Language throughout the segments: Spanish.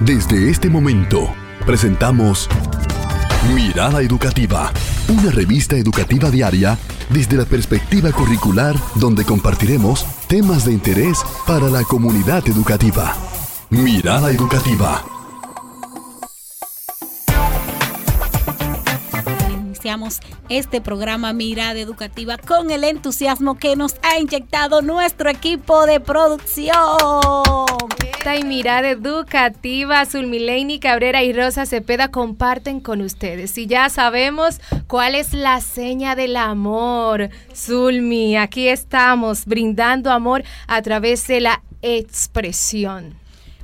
Desde este momento, presentamos Mirada Educativa, una revista educativa diaria desde la perspectiva curricular donde compartiremos temas de interés para la comunidad educativa. Mirada Educativa. Iniciamos este programa Mirada Educativa con el entusiasmo que nos ha inyectado nuestro equipo de producción. Y Mirada Educativa, Zulmileini Cabrera y Rosa Cepeda comparten con ustedes. Y ya sabemos cuál es la seña del amor. Zulmi, aquí estamos brindando amor a través de la expresión.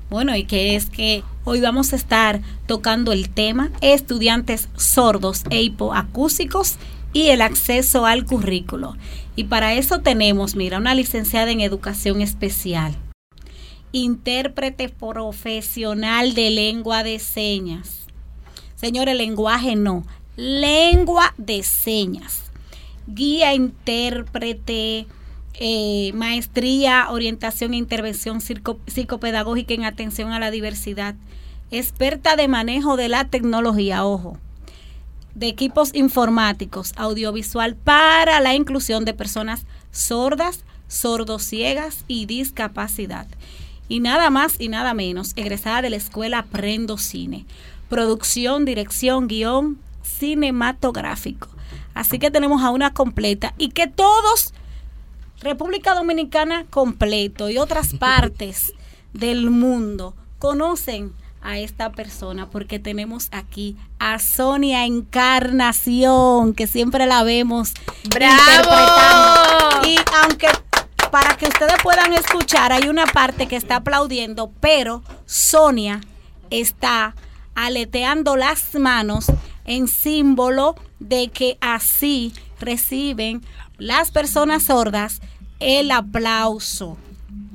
Bueno, y que es que hoy vamos a estar tocando el tema estudiantes sordos e hipoacúsicos y el acceso al currículo. Y para eso tenemos, mira, una licenciada en educación especial, intérprete profesional de lengua de señas. Señores, lenguaje no, lengua de señas. Guía intérprete, eh, maestría, orientación e intervención psicopedagógica en atención a la diversidad, experta de manejo de la tecnología, ojo, de equipos informáticos, audiovisual para la inclusión de personas sordas, sordociegas y discapacidad. Y nada más y nada menos, egresada de la escuela Aprendo Cine, producción, dirección, guion cinematográfico. Así que tenemos a una completa y que todos República Dominicana completo y otras partes del mundo conocen a esta persona porque tenemos aquí a Sonia Encarnación, que siempre la vemos ¡Bravo! Y aunque para que ustedes puedan escuchar, hay una parte que está aplaudiendo, pero Sonia está aleteando las manos en símbolo de que así reciben las personas sordas el aplauso.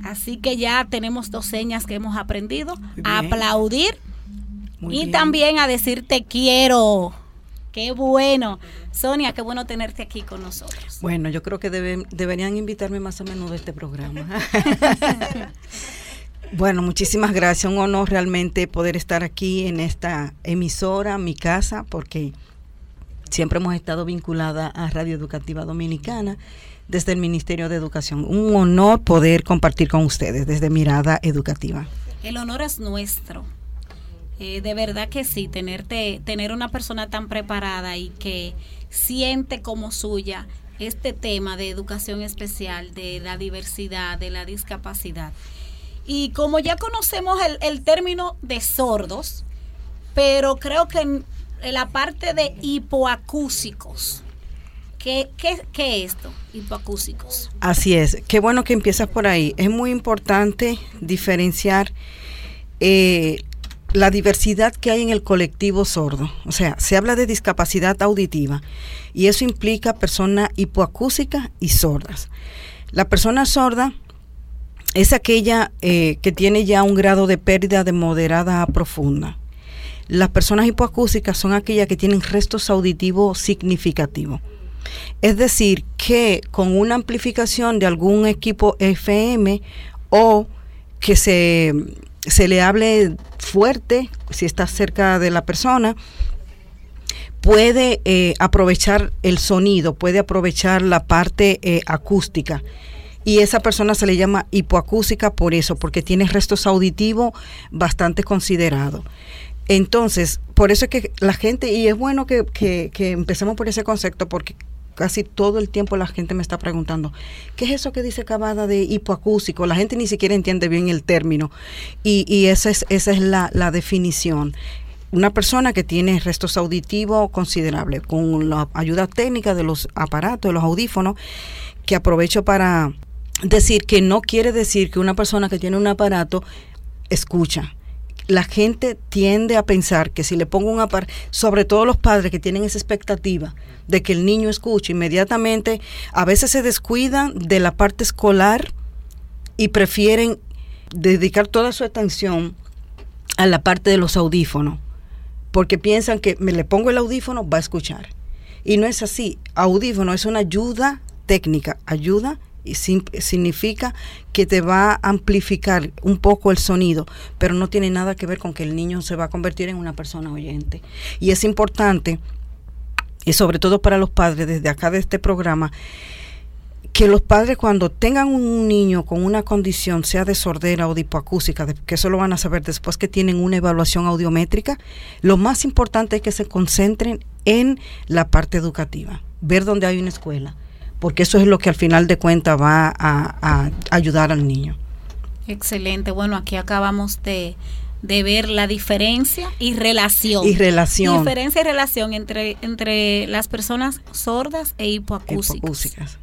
Así que ya tenemos dos señas que hemos aprendido, a aplaudir y también a decir te quiero. Qué bueno. Sonia, qué bueno tenerte aquí con nosotros. Bueno, yo creo que deberían invitarme más o menos de este programa. bueno, muchísimas gracias. Un honor realmente poder estar aquí en esta emisora, mi casa, porque siempre hemos estado vinculada a Radio Educativa Dominicana desde el Ministerio de Educación. Un honor poder compartir con ustedes desde Mirada Educativa. El honor es nuestro. Eh, de verdad que sí, tenerte, tener una persona tan preparada y que siente como suya este tema de educación especial, de la diversidad, de la discapacidad. Y como ya conocemos el, el término de sordos, pero creo que en la parte de hipoacúsicos, ¿Qué, qué, es esto? Hipoacúsicos. Así es. Qué bueno que empiezas por ahí. Es muy importante diferenciar eh, la diversidad que hay en el colectivo sordo. O sea, se habla de discapacidad auditiva y eso implica personas hipoacúsicas y sordas. La persona sorda es aquella eh, que tiene ya un grado de pérdida de moderada a profunda. Las personas hipoacúsicas son aquellas que tienen restos auditivos significativos. Es decir, que con una amplificación de algún equipo FM o que se, le hable fuerte, si está cerca de la persona, puede eh, aprovechar el sonido, puede aprovechar la parte eh, acústica. Y esa persona se le llama hipoacústica por eso, porque tiene restos auditivos bastante considerados. Entonces, por eso es que la gente, y es bueno que, que, que empecemos por ese concepto, porque casi todo el tiempo la gente me está preguntando, ¿qué es eso que dice Cavada de hipoacústico? La gente ni siquiera entiende bien el término. Y, esa es, esa es la, definición. Una persona que tiene restos auditivos considerables, con la ayuda técnica de los aparatos, de los audífonos, que aprovecho para decir que no quiere decir que una persona que tiene un aparato escucha la gente tiende a pensar que si le pongo un aparato, sobre todo los padres que tienen esa expectativa de que el niño escuche, inmediatamente a veces se descuidan de la parte escolar y prefieren dedicar toda su atención a la parte de los audífonos, porque piensan que me le pongo el audífono, va a escuchar. Y no es así. Audífono es una ayuda técnica, ayuda significa que te va a amplificar un poco el sonido, pero no tiene nada que ver con que el niño se va a convertir en una persona oyente. Y es importante, y sobre todo para los padres desde acá de este programa, que los padres cuando tengan un niño con una condición, sea de sordera o de hipoacústica, que eso lo van a saber después que tienen una evaluación audiométrica, lo más importante es que se concentren en la parte educativa, ver dónde hay una escuela, porque eso es lo que al final de cuentas va a, ayudar al niño. Excelente, bueno, aquí acabamos de, ver la diferencia y relación. Y relación. Diferencia y relación entre, entre las personas sordas e hipoacúsicas.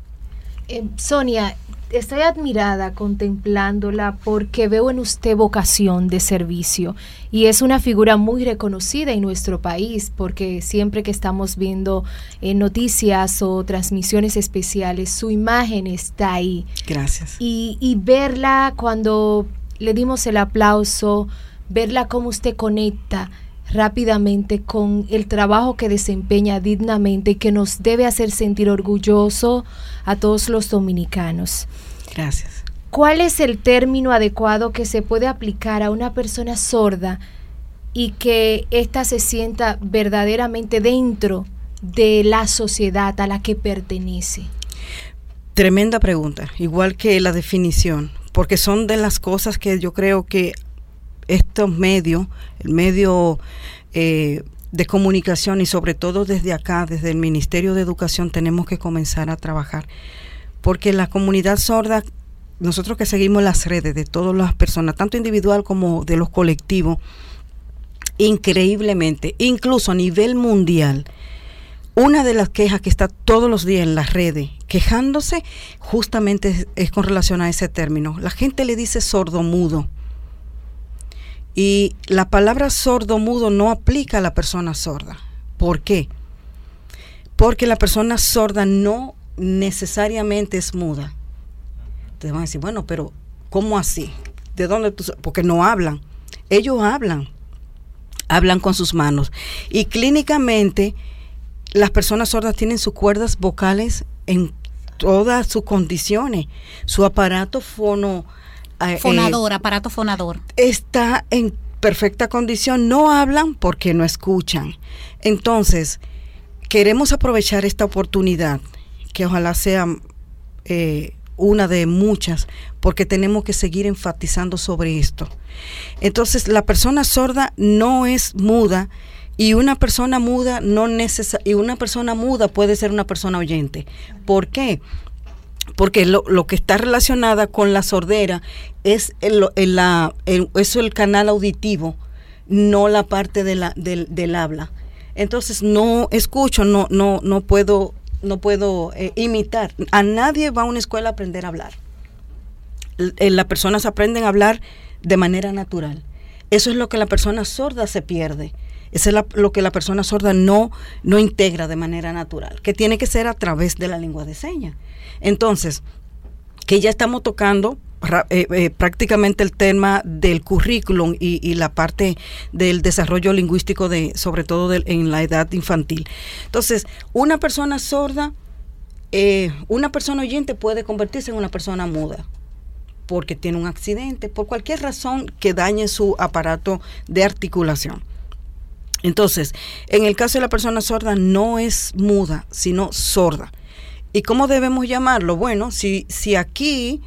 Eh, Sonia, estoy admirada contemplándola porque veo en usted vocación de servicio y es una figura muy reconocida en nuestro país porque siempre que estamos viendo eh, noticias o transmisiones especiales, su imagen está ahí. Gracias. Y, y verla cuando le dimos el aplauso, verla cómo usted conecta rápidamente con el trabajo que desempeña dignamente y que nos debe hacer sentir orgulloso a todos los dominicanos. Gracias. ¿Cuál es el término adecuado que se puede aplicar a una persona sorda y que ésta se sienta verdaderamente dentro de la sociedad a la que pertenece? Tremenda pregunta, igual que la definición, porque son de las cosas que yo creo que estos medios, el medio eh, de comunicación y sobre todo desde acá, desde el Ministerio de Educación, tenemos que comenzar a trabajar. Porque la comunidad sorda, nosotros que seguimos las redes de todas las personas, tanto individual como de los colectivos, increíblemente, incluso a nivel mundial, una de las quejas que está todos los días en las redes, quejándose, justamente es, con relación a ese término. La gente le dice sordo mudo y la palabra sordo mudo no aplica a la persona sorda. ¿Por qué? Porque la persona sorda no necesariamente es muda. Te van a decir, bueno, pero ¿cómo así? ¿De dónde tú? Porque no hablan. Ellos hablan. Hablan con sus manos. Y clínicamente, las personas sordas tienen sus cuerdas vocales en todas sus condiciones. Su aparato fono eh, fonador, aparato fonador. Está en perfecta condición, no hablan porque no escuchan. Entonces, queremos aprovechar esta oportunidad, que ojalá sea eh, una de muchas, porque tenemos que seguir enfatizando sobre esto. Entonces, la persona sorda no es muda y una persona muda no y una persona muda puede ser una persona oyente. ¿Por qué? Porque lo, lo, que está relacionada con la sordera es el, la, eso el canal auditivo, no la parte de la, del, del habla. Entonces no escucho, no, no, no puedo, no puedo eh, imitar. A nadie va a una escuela a aprender a hablar. Eh, las personas aprenden a hablar de manera natural. Eso es lo que la persona sorda se pierde. Eso es lo que la persona sorda no, no integra de manera natural, que tiene que ser a través de la lengua de señas. Entonces, que ya estamos tocando eh, eh, prácticamente el tema del currículum y, la parte del desarrollo lingüístico de sobre todo en la edad infantil. Entonces, una persona sorda, eh, una persona oyente puede convertirse en una persona muda porque tiene un accidente, por cualquier razón que dañe su aparato de articulación. Entonces, en el caso de la persona sorda no es muda, sino sorda. ¿Y cómo debemos llamarlo? Bueno, si, si aquí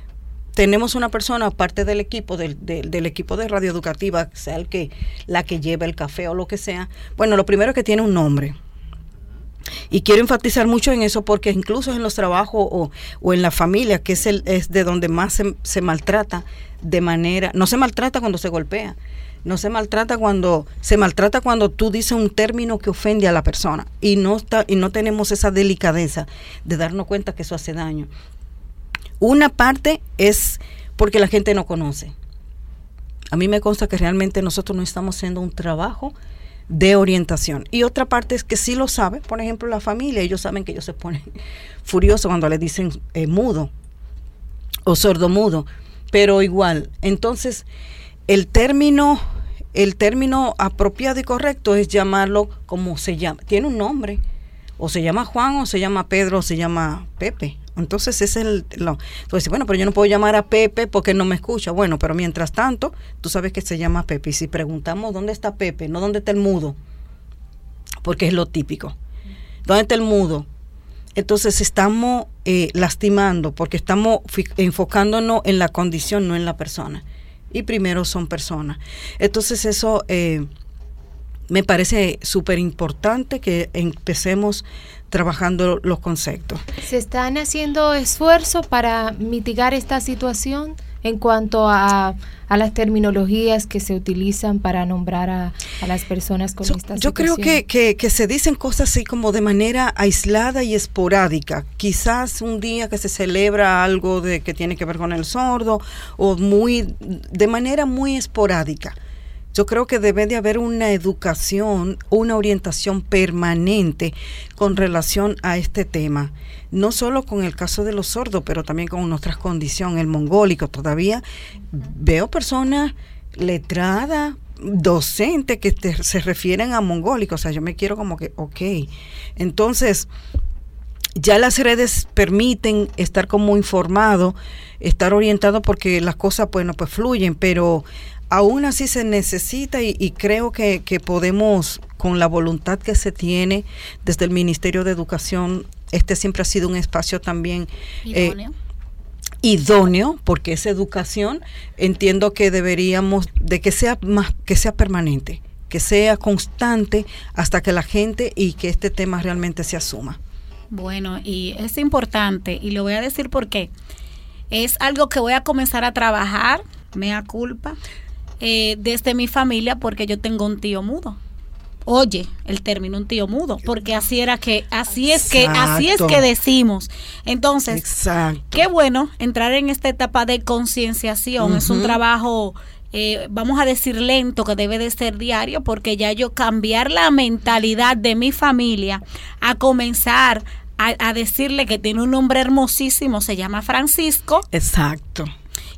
tenemos una persona, parte del equipo, del, del, equipo de radio educativa, sea el que, la que lleva el café o lo que sea, bueno, lo primero es que tiene un nombre. Y quiero enfatizar mucho en eso porque incluso en los trabajos o, o en la familia, que es, el, es de donde más se, se maltrata de manera, no se maltrata cuando se golpea, no se maltrata cuando se maltrata cuando tú dices un término que ofende a la persona y no está y no tenemos esa delicadeza de darnos cuenta que eso hace daño. Una parte es porque la gente no conoce. A mí me consta que realmente nosotros no estamos haciendo un trabajo de orientación. Y otra parte es que sí lo sabe, por ejemplo, la familia, ellos saben que ellos se ponen furiosos cuando le dicen eh, mudo o sordo mudo, pero igual. Entonces, el término el término apropiado y correcto es llamarlo como se llama. Tiene un nombre. O se llama Juan, o se llama Pedro, o se llama Pepe, Entonces es el... Lo, entonces, bueno, pero yo no puedo llamar a Pepe porque no me escucha. Bueno, pero mientras tanto, tú sabes que se llama Pepe. Y si preguntamos dónde está Pepe, no dónde está el mudo, porque es lo típico. ¿Dónde está el mudo? Entonces estamos eh, lastimando porque estamos enfocándonos en la condición, no en la persona. Y primero son personas. Entonces eso eh, me parece súper importante que empecemos trabajando los conceptos. ¿Se están haciendo esfuerzos para mitigar esta situación en cuanto a, a las terminologías que se utilizan para nombrar a, las personas con esta situación? Yo creo que, que, que, se dicen cosas así como de manera aislada y esporádica. Quizás un día que se celebra algo de que tiene que ver con el sordo o muy de manera muy esporádica yo creo que debe de haber una educación, una orientación permanente con relación a este tema. No solo con el caso de los sordos, pero también con nuestras condiciones, el mongólico. Todavía veo personas letradas, docentes que se refieren a mongólico. O sea, yo me quiero como que, ok. Entonces, ya las redes permiten estar como informado, estar orientado porque las cosas, bueno, pues fluyen, pero aún así se necesita y, creo que, podemos, con la voluntad que se tiene desde el Ministerio de Educación, este siempre ha sido un espacio también eh, idóneo, idóneo porque es educación, entiendo que deberíamos de que sea más que sea permanente, que sea constante hasta que la gente y que este tema realmente se asuma. Bueno, y es importante y lo voy a decir porque es algo que voy a comenzar a trabajar, mea culpa eh, desde mi familia porque yo tengo un tío mudo. Oye, el término un tío mudo, porque así era que, así es que, así es que decimos. Entonces, qué bueno entrar en esta etapa de concienciación. Es un trabajo eh, vamos a decir lento, que debe de ser diario, porque ya yo cambiar la mentalidad de mi familia a comenzar a, a, decirle que tiene un nombre hermosísimo, se llama Francisco. Exacto.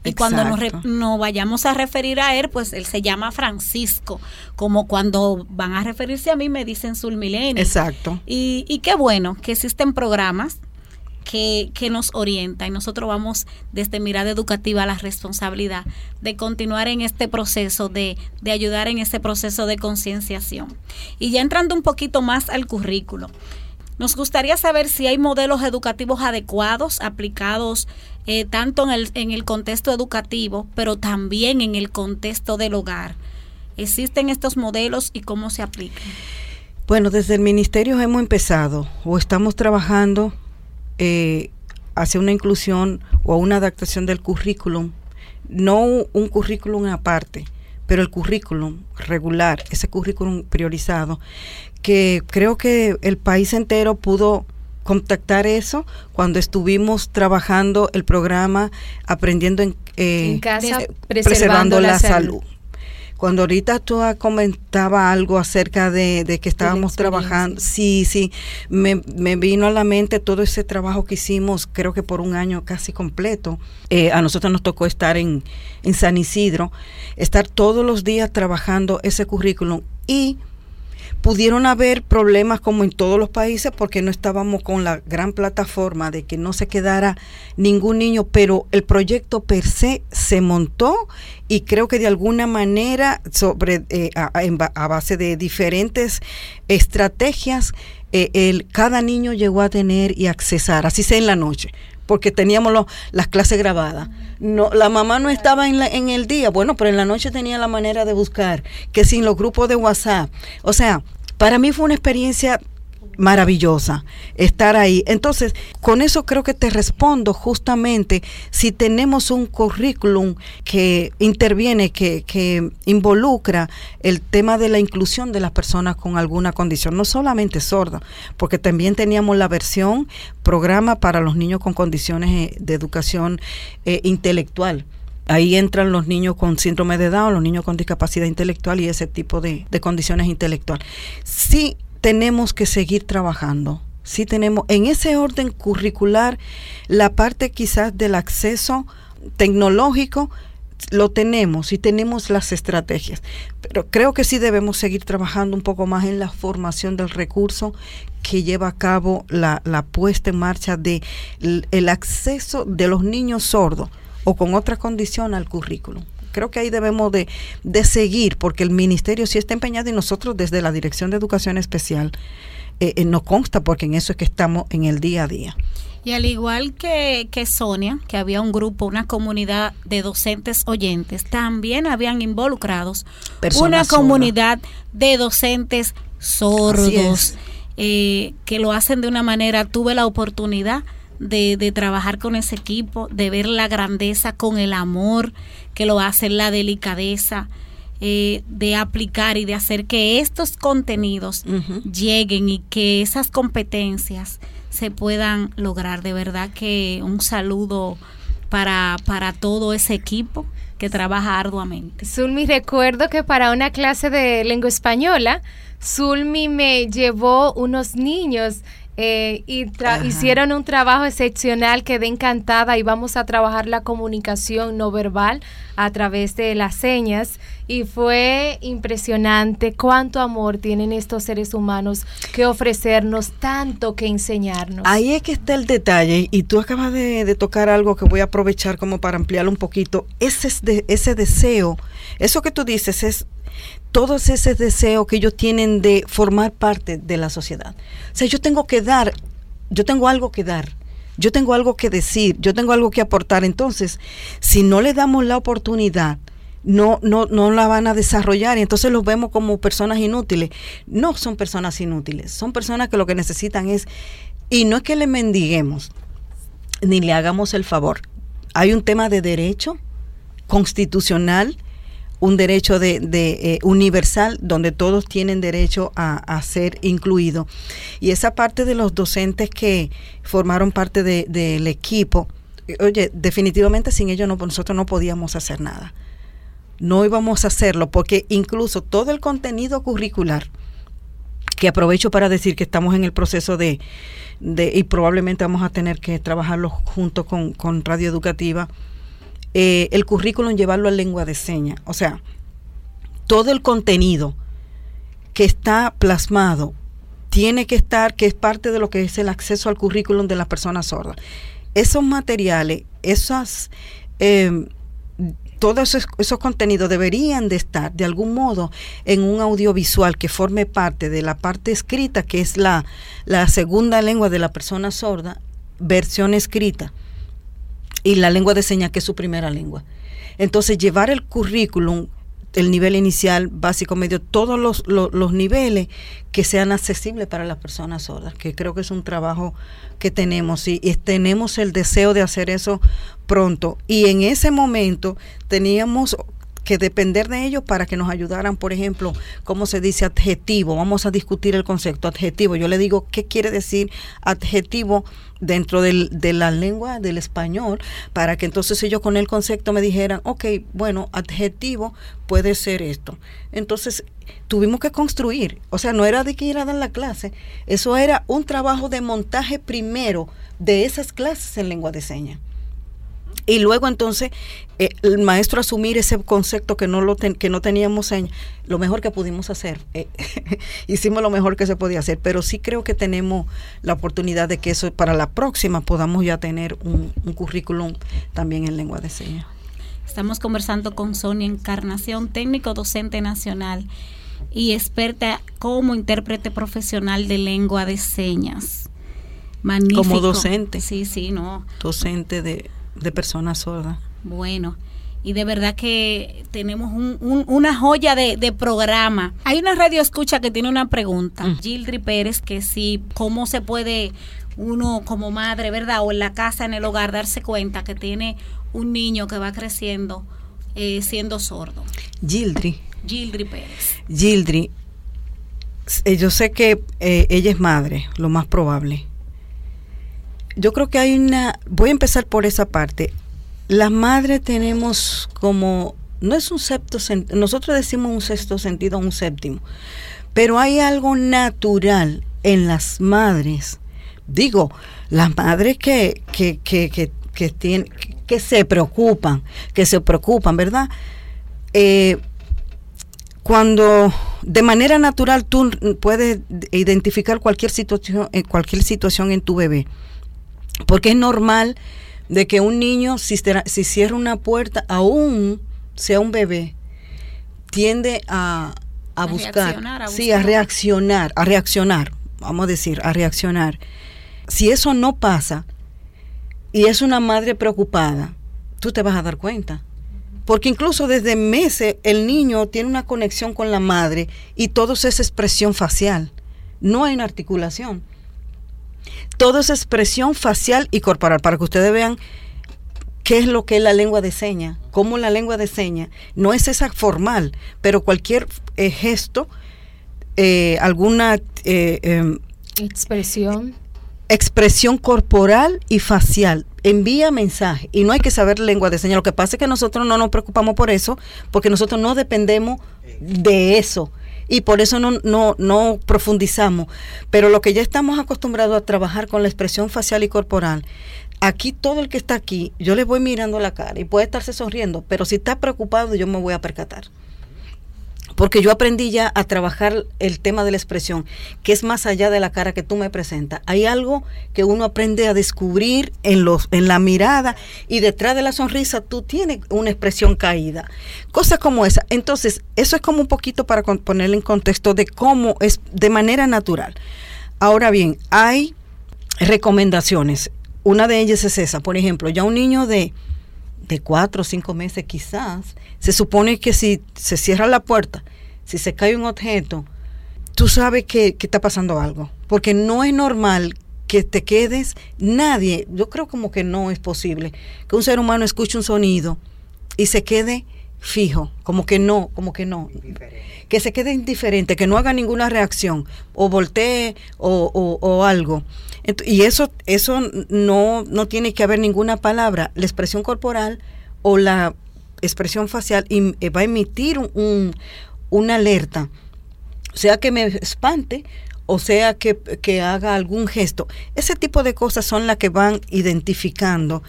Y cuando nos, vayamos a referir a él, pues él se llama Francisco, como cuando van a referirse a mí me dicen Sulmilenio. Exacto. Y, y qué bueno que existen programas que, que, nos orienta y nosotros vamos desde mirada educativa a la responsabilidad de continuar en este proceso, de, de ayudar en este proceso de concienciación. Y ya entrando un poquito más al currículo, nos gustaría saber si hay modelos educativos adecuados aplicados eh, tanto en el, en el contexto educativo, pero también en el contexto del hogar. ¿Existen estos modelos y cómo se aplican? Bueno, desde el ministerio hemos empezado o estamos trabajando eh, hacia una inclusión o una adaptación del currículum, no un currículum aparte, pero el currículum regular, ese currículum priorizado, que creo que el país entero pudo contactar eso cuando estuvimos trabajando el programa Aprendiendo en, eh, casa, preservando, la, salud. Cuando ahorita tú comentaba algo acerca de, que estábamos trabajando, sí, sí, me, vino a la mente todo ese trabajo que hicimos, creo que por un año casi completo. Eh, a nosotros nos tocó estar en, en San Isidro, estar todos los días trabajando ese currículum y Pudieron haber problemas como en todos los países porque no estábamos con la gran plataforma de que no se quedara ningún niño, pero el proyecto per se se montó y creo que de alguna manera sobre eh, a, base de diferentes estrategias eh, el, cada niño llegó a tener y accesar, así sea en la noche, porque teníamos las clases grabadas. No, la mamá no estaba en, la, en el día, bueno, pero en la noche tenía la manera de buscar, que sin los grupos de WhatsApp. O sea, para mí fue una experiencia maravillosa estar ahí. Entonces, con eso creo que te respondo justamente si tenemos un currículum que interviene, que, que involucra el tema de la inclusión de las personas con alguna condición, no solamente sorda, porque también teníamos la versión programa para los niños con condiciones eh, de educación eh, intelectual ahí entran los niños con síndrome de Down, los niños con discapacidad intelectual y ese tipo de, de condiciones intelectuales. Sí tenemos que seguir trabajando. Sí tenemos en ese orden curricular la parte quizás del acceso tecnológico lo tenemos y tenemos las estrategias, pero creo que sí debemos seguir trabajando un poco más en la formación del recurso que lleva a cabo la, puesta en marcha de el acceso de los niños sordos o con otra condición al currículum creo que ahí debemos de, de, seguir, porque el ministerio sí está empeñado y nosotros desde la Dirección de Educación Especial eh, eh, nos consta, porque en eso es que estamos en el día a día. Y al igual que, que, Sonia, que había un grupo, una comunidad de docentes oyentes, también habían involucrados una comunidad de docentes sordos eh, que lo hacen de una manera, tuve la oportunidad de, de, trabajar con ese equipo, de ver la grandeza con el amor que lo hacen, la delicadeza. Eh, de aplicar y de hacer que estos contenidos lleguen y que esas competencias se puedan lograr. De verdad que un saludo para, para todo ese equipo que trabaja arduamente. Zulmi, recuerdo que para una clase de lengua española, Zulmi me llevó unos niños eh, y hicieron un trabajo excepcional, quedé encantada y vamos a trabajar la comunicación no verbal a través de las señas y fue impresionante cuánto amor tienen estos seres humanos que ofrecernos, tanto que enseñarnos. Ahí es que está el detalle y tú acabas de, tocar algo que voy a aprovechar como para ampliarlo un poquito. Ese, es de, ese deseo, eso que tú dices es todos ese deseo que ellos tienen de formar parte de la sociedad. O sea, yo tengo que dar, yo tengo algo que dar, yo tengo algo que decir, yo tengo algo que aportar. Entonces, si no le damos la oportunidad, no, no, no la van a desarrollar y entonces los vemos como personas inútiles. No son personas inútiles, son personas que lo que necesitan es, y no es que le mendiguemos, ni le hagamos el favor. Hay un tema de derecho constitucional un derecho de, eh, universal donde todos tienen derecho a, ser incluidos. Y esa parte de los docentes que formaron parte del equipo, eh, oye, definitivamente sin ellos no, nosotros no podíamos hacer nada. No íbamos a hacerlo porque incluso todo el contenido curricular, que aprovecho para decir que estamos en el proceso de, y probablemente vamos a tener que trabajarlo junto con, con Radio Educativa, eh, el currículum llevarlo a lengua de señas. O sea, todo el contenido que está plasmado tiene que estar, que es parte de lo que es el acceso al currículum de las personas sordas. Esos materiales, esas, em, todos esos, contenidos deberían de estar de algún modo en un audiovisual que forme parte de la parte escrita, que es la, la segunda lengua de la persona sorda, versión escrita y la lengua de señas, que es su primera lengua. Entonces, llevar el currículum, el nivel inicial, básico, medio, todos los, los, niveles que sean accesibles para las personas sordas, que creo que es un trabajo que tenemos y, y tenemos el deseo de hacer eso pronto. Y en ese momento teníamos que depender de ellos para que nos ayudaran, por ejemplo, cómo se dice adjetivo. Vamos a discutir el concepto adjetivo. Yo le digo qué quiere decir adjetivo dentro del, de la lengua del español, para que entonces ellos con el concepto me dijeran, ok, bueno, adjetivo puede ser esto. Entonces tuvimos que construir, o sea, no era de que ir a dar la clase, eso era un trabajo de montaje primero de esas clases en lengua de señas. Y luego entonces eh, el maestro asumir ese concepto que no lo que no teníamos en lo mejor que pudimos hacer. Eh, hicimos lo mejor que se podía hacer, pero sí creo que tenemos la oportunidad de que eso para la próxima podamos ya tener un, currículum también en lengua de señas. Estamos conversando con Sonia Encarnación, técnico docente nacional y experta como intérprete profesional de lengua de señas. Magnífico. Como docente. Sí, sí, no. Docente de de personas sordas. Bueno, y de verdad que tenemos una joya de, programa. Hay una radio escucha que tiene una pregunta, mm. Gildri Pérez, que si, ¿cómo se puede uno como madre, verdad, o en la casa, en el hogar, darse cuenta que tiene un niño que va creciendo eh, siendo sordo? Gildri. Gildri Pérez. Gildri, eh, yo sé que eh, ella es madre, lo más probable yo creo que hay una, voy a empezar por esa parte. Las madres tenemos como, no es un sexto nosotros decimos un sexto sentido, un séptimo, pero hay algo natural en las madres. Digo, las madres que, que, que, que, tienen, que se preocupan, que se preocupan, ¿verdad? Eh, cuando de manera natural tú puedes identificar cualquier situación, eh, cualquier situación en tu bebé, porque es normal de que un niño, si, si cierra una puerta, aún sea un bebé, tiende a, a, buscar, a sí, a reaccionar, a reaccionar, vamos a decir, a reaccionar. Si eso no pasa y es una madre preocupada, tú te vas a dar cuenta. Porque incluso desde meses el niño tiene una conexión con la madre y todo es esa expresión facial. No hay una articulación. Todo es expresión facial y corporal para que ustedes vean qué es lo que es la lengua de seña, cómo la lengua de seña no es esa formal, pero cualquier eh, gesto, eh, alguna eh, em, expresión. Expresión corporal y facial envía mensaje y no hay que saber lengua de señas. Lo que pasa es que nosotros no nos preocupamos por eso, porque nosotros no dependemos de eso y por eso no, no, no profundizamos. Pero lo que ya estamos acostumbrados a trabajar con la expresión facial y corporal aquí todo el que está aquí, yo le voy mirando la cara y puede estarse sonriendo, pero si está preocupado yo me voy a percatar. Porque yo aprendí ya a trabajar el tema de la expresión, que es más allá de la cara que tú me presentas. Hay algo que uno aprende a descubrir en, los, en la mirada y detrás de la sonrisa tú tienes una expresión caída. Cosas como esa. Entonces, eso es como un poquito para ponerle en contexto de cómo es de manera natural. Ahora bien, hay recomendaciones una de ellas es esa. Por ejemplo, ya un niño de, de cuatro o cinco meses quizás, se supone que si se cierra la puerta, si se cae un objeto, tú sabes que, que está pasando algo. Porque no es normal que te quedes, nadie, yo creo como que no es posible que un ser humano escuche un sonido y se quede fijo, como que no, como que no. Que se quede indiferente, que no haga ninguna reacción, o voltee o, o, o algo. Y eso, eso no, no tiene que haber ninguna palabra. La expresión corporal o la expresión facial eh, va a emitir un, una alerta, sea que me espante o sea que, haga algún gesto. Ese tipo de cosas son las que van identificando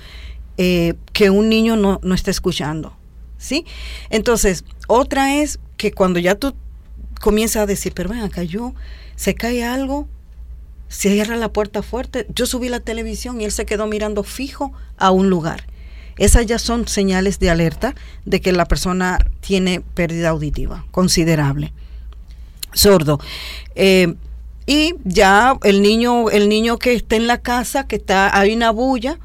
eh, que un niño no, no está escuchando. ¿Sí? Entonces, otra es que cuando ya tú comienzas a decir, pero ven acá, yo, se cae algo, cierra la puerta fuerte. Yo subí la televisión y él se quedó mirando fijo a un lugar. Esas ya son señales de alerta de que la persona tiene pérdida auditiva considerable. Sordo. Eh, y ya el niño, el niño que está en la casa, que está, hay una bulla,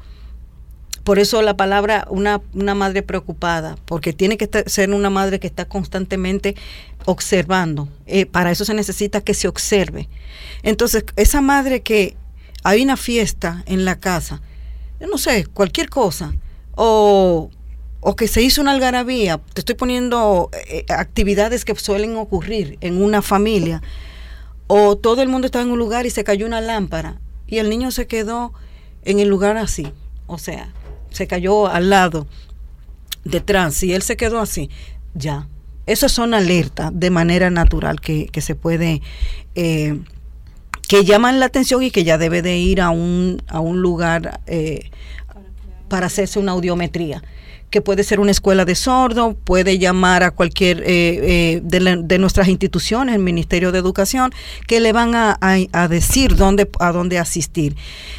por eso la palabra una, una madre preocupada, porque tiene que ser una madre que está constantemente observando. Eh, para eso se necesita que se observe. Entonces, esa madre que hay una fiesta en la casa, yo no sé, cualquier cosa, o, o que se hizo una algarabía, te estoy poniendo eh, actividades que suelen ocurrir en una familia, o todo el mundo estaba en un lugar y se cayó una lámpara y el niño se quedó en el lugar así, o sea, se cayó al lado, detrás, y él se quedó así, ya. Esas son alertas de manera natural que, se puede, eh, que llaman la atención y que ya debe de ir a un, a un lugar eh, para hacerse una audiometría que puede ser una escuela de sordo, puede llamar a cualquier eh, de, nuestras instituciones, el Ministerio de Educación, que le van a, a, decir dónde, a dónde asistir.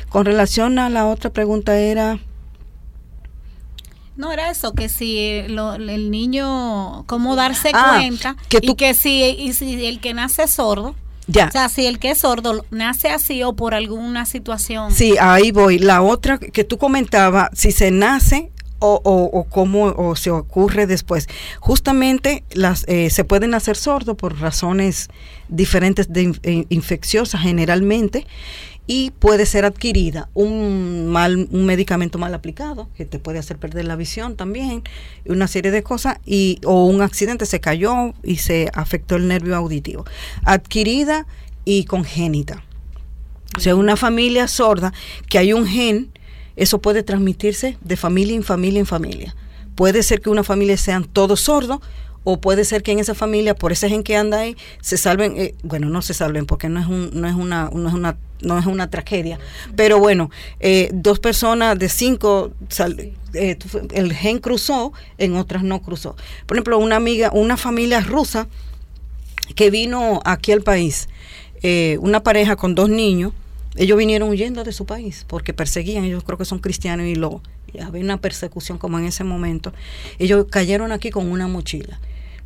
Con relación a la otra pregunta era... No era eso, que si el niño, cómo darse ah, cuenta que y que si, y si el que nace sordo, ya. O sea, si el que es sordo nace así o por alguna situación. Sí, ahí voy. La otra que tú comentabas, si se nace o, o, cómo o se ocurre después. Justamente las, eh, se pueden hacer sordo por razones diferentes de eh, infecciosas generalmente y puede ser adquirida un mal un medicamento mal aplicado que te puede hacer perder la visión también una serie de cosas y o un accidente se cayó y se afectó el nervio auditivo. Adquirida y congénita. O sea una familia sorda que hay un gen eso puede transmitirse de familia en familia en familia. Puede ser que una familia sean todos sordos o puede ser que en esa familia, por ese gen que anda ahí, se salven, eh, bueno, no se salven porque no es, un, no es, una, no es, una, no es una tragedia, pero bueno, eh, dos personas de cinco, eh, el gen cruzó, en otras no cruzó. Por ejemplo, una amiga, una familia rusa que vino aquí al país, una pareja con dos niños, ellos vinieron huyendo de su país porque perseguían, ellos creo que son cristianos y lo había una persecución como en ese momento. Ellos cayeron aquí con una mochila.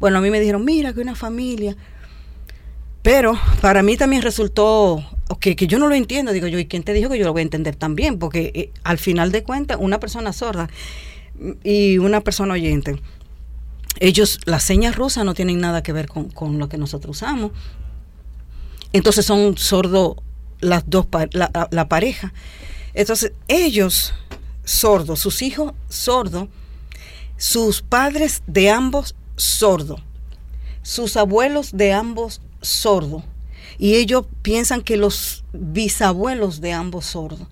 Bueno, a mí me dijeron, mira, que una familia. Pero para mí también resultó que, que yo no lo entiendo. Digo yo, ¿y quién te dijo que yo lo voy a entender también? Porque eh, al final de cuentas, una persona sorda y una persona oyente, ellos, las señas rusas no tienen nada que ver con, lo que nosotros usamos. Entonces son sordos las dos, la, la pareja. Entonces ellos sordos, sus hijos sordos, sus padres de ambos sordo, sus abuelos de ambos sordo, y ellos piensan que los bisabuelos de ambos sordos.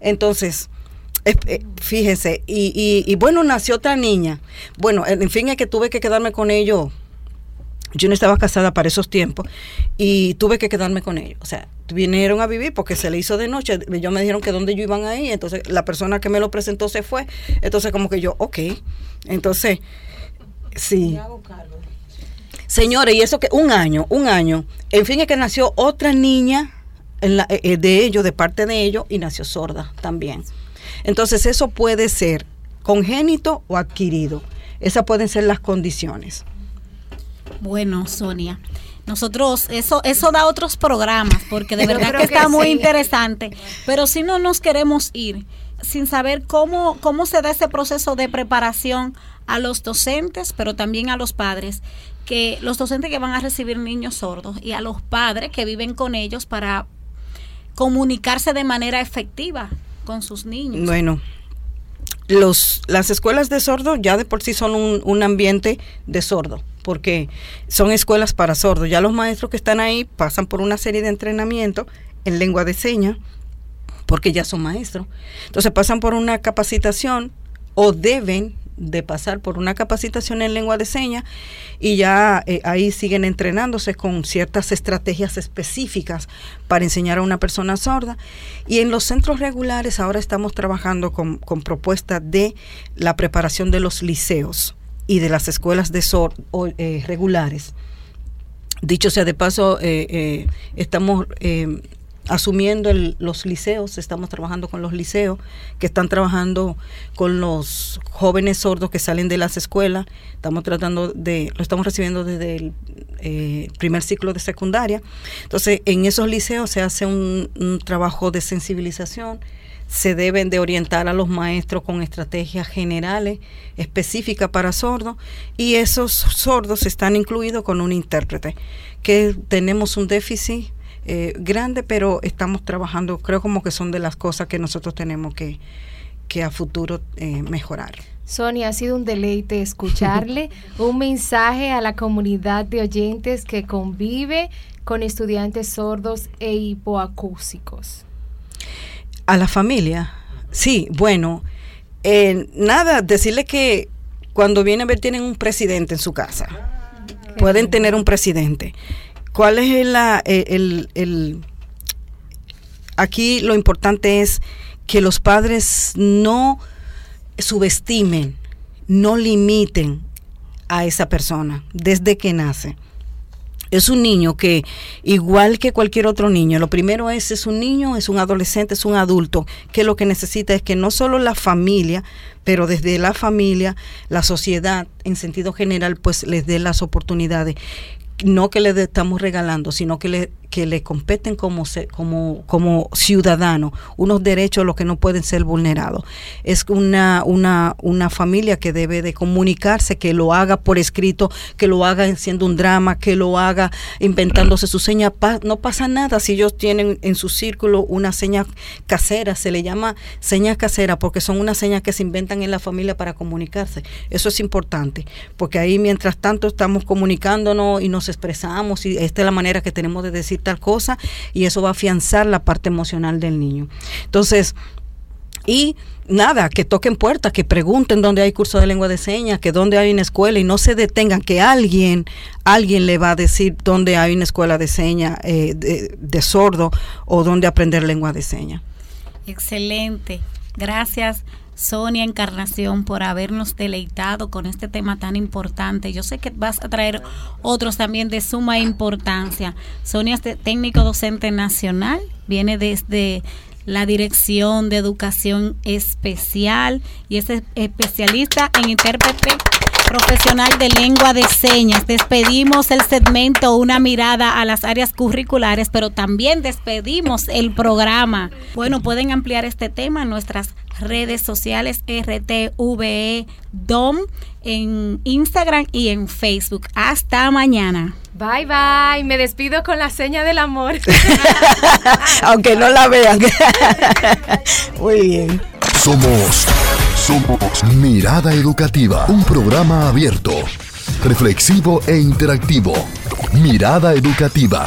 Entonces, eh, fíjense, y, y, bueno, nació otra niña. Bueno, en fin, es que tuve que quedarme con ellos. Yo no estaba casada para esos tiempos y tuve que quedarme con ellos. O sea, vinieron a vivir porque se le hizo de noche. Ellos me dijeron que dónde yo iban ahí. Entonces, la persona que me lo presentó se fue. Entonces, como que yo, ok. Entonces, Sí. Señores, y eso que un año, un año. En fin, es que nació otra niña en la, eh, de ellos, de parte de ellos, y nació sorda también. Entonces, eso puede ser congénito o adquirido. Esas pueden ser las condiciones. Bueno, Sonia. Nosotros, eso, eso da otros programas, porque de verdad que, está muy interesante. Pero si no nos queremos ir sin saber cómo, cómo se da ese proceso de preparación a los docentes, pero también a los padres, que los docentes que van a recibir niños sordos y a los padres que viven con ellos para comunicarse de manera efectiva con sus niños. Bueno, los, las escuelas de sordos ya de por sí son un, un ambiente de sordo, porque son escuelas para sordos. Ya los maestros que están ahí pasan por una serie de entrenamiento en lengua de señas, porque ya son maestros. Entonces pasan por una capacitación o deben de pasar por una capacitación en lengua de señas y ya eh, ahí siguen entrenándose con ciertas estrategias específicas para enseñar a una persona sorda. Y en los centros regulares ahora estamos trabajando con, con propuestas de la preparación de los liceos y de las escuelas de sordos eh, regulares. Dicho sea de paso, eh, estamos asumiendo los liceos, estamos trabajando con los liceos, que están trabajando con los jóvenes sordos que salen de las escuelas, estamos tratando de, lo estamos recibiendo desde el eh, primer ciclo de secundaria. Entonces, en esos liceos se hace un, un trabajo de sensibilización, se deben de orientar a los maestros con estrategias generales específicas para sordos y esos sordos están incluidos con un intérprete, que tenemos un déficit eh, grande, pero estamos trabajando, creo como que son de las cosas que nosotros tenemos que, que a futuro eh, mejorar. Sonia, ha sido un deleite escucharle, un mensaje a la comunidad de oyentes que convive con estudiantes sordos e hipoacúsicos. A la familia, sí, bueno, eh, nada, decirle que cuando viene a ver tienen un presidente en su casa, pueden tener un presidente. ¿Cuál es eh, el, el, Aquí lo importante es que los padres no subestimen, no limiten a esa persona desde que nace. Es un niño que, igual que cualquier otro niño, lo primero es, es un niño, es un adolescente, es un adulto, que lo que necesita es que no solo la familia, pero desde la familia, la sociedad en sentido general, pues les dé las oportunidades no que le estamos regalando, sino que le que le competen como, como, como ciudadano, unos derechos los que no pueden ser vulnerados. Es una, una, una familia que debe de comunicarse, que lo haga por escrito, que lo haga siendo un drama, que lo haga inventándose su seña. no pasa nada si ellos tienen en su círculo una seña casera, se le llama seña casera porque son unas señas que se inventan en la familia para comunicarse. Eso es importante, porque ahí mientras tanto estamos comunicándonos y nos expresamos y esta es la manera que tenemos de decir tal cosa y eso va a afianzar la parte emocional del niño. Entonces, y nada, que toquen puertas, que pregunten dónde hay curso de lengua de señas, que dónde hay una escuela y no se detengan, que alguien, alguien le va a decir dónde hay una escuela de señas eh, de, sordo o dónde aprender lengua de señas. Excelente. Gracias. Sonia Encarnación por habernos deleitado con este tema tan importante. Yo sé que vas a traer otros también de suma importancia. Sonia es técnico docente nacional, viene desde la Dirección de Educación Especial y es especialista en intérprete profesional de lengua de señas. Despedimos el segmento Una mirada a las áreas curriculares, pero también despedimos el programa. Bueno, pueden ampliar este tema en nuestras redes sociales RTVE DOM en Instagram y en Facebook. Hasta mañana. Bye bye, me despido con la seña del amor. Aunque no la vean. Muy bien. Somos, Mirada Educativa, un programa abierto, reflexivo e interactivo. Mirada Educativa